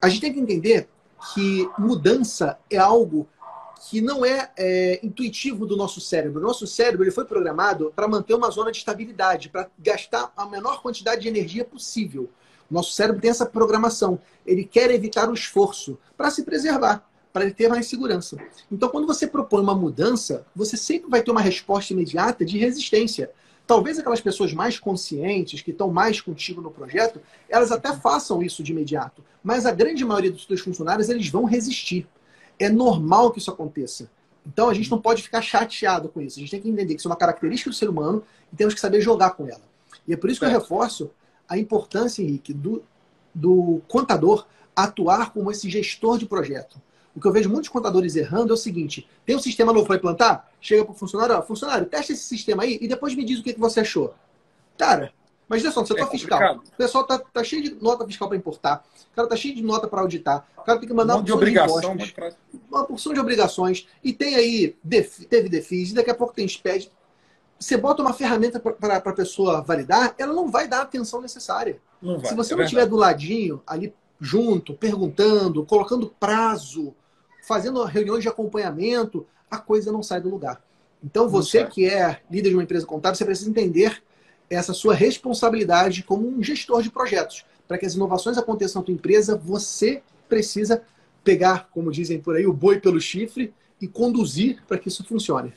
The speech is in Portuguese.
a gente tem que entender que mudança é algo que não é, é, intuitivo do nosso cérebro. O nosso cérebro ele foi programado para manter uma zona de estabilidade, para gastar a menor quantidade de energia possível. O nosso cérebro tem essa programação. Ele quer evitar o esforço para se preservar, para ele ter mais segurança. Então, quando você propõe uma mudança, você sempre vai ter uma resposta imediata de resistência. Talvez aquelas pessoas mais conscientes, que estão mais contigo no projeto, elas até façam isso de imediato. Mas a grande maioria dos seus funcionários, eles vão resistir. É normal que isso aconteça. Então a gente não pode ficar chateado com isso. A gente tem que entender que isso é uma característica do ser humano e temos que saber jogar com ela. E é por isso que eu reforço a importância, Henrique, do, do contador atuar como esse gestor de projeto. O que eu vejo muitos contadores errando é o seguinte: tem um sistema novo para implantar? Chega para o funcionário, ó, funcionário, testa esse sistema aí e depois me diz o que, que você achou. Cara, mas olha só, no setor é fiscal, o pessoal tá, tá cheio de nota fiscal para importar, o cara tá cheio de nota para auditar, o cara tem que mandar um uma de obrigação, de impostos, uma porção de obrigações, e tem aí, teve defis, e daqui a pouco tem SPED. Você bota uma ferramenta para a pessoa validar, ela não vai dar a atenção necessária. Vai, Se você é não estiver do ladinho, ali junto, perguntando, colocando prazo, fazendo reuniões de acompanhamento, a coisa não sai do lugar. Então, você que é líder de uma empresa contábil, você precisa entender essa sua responsabilidade como um gestor de projetos. Para que as inovações aconteçam na tua empresa, você precisa pegar, como dizem por aí, o boi pelo chifre e conduzir para que isso funcione.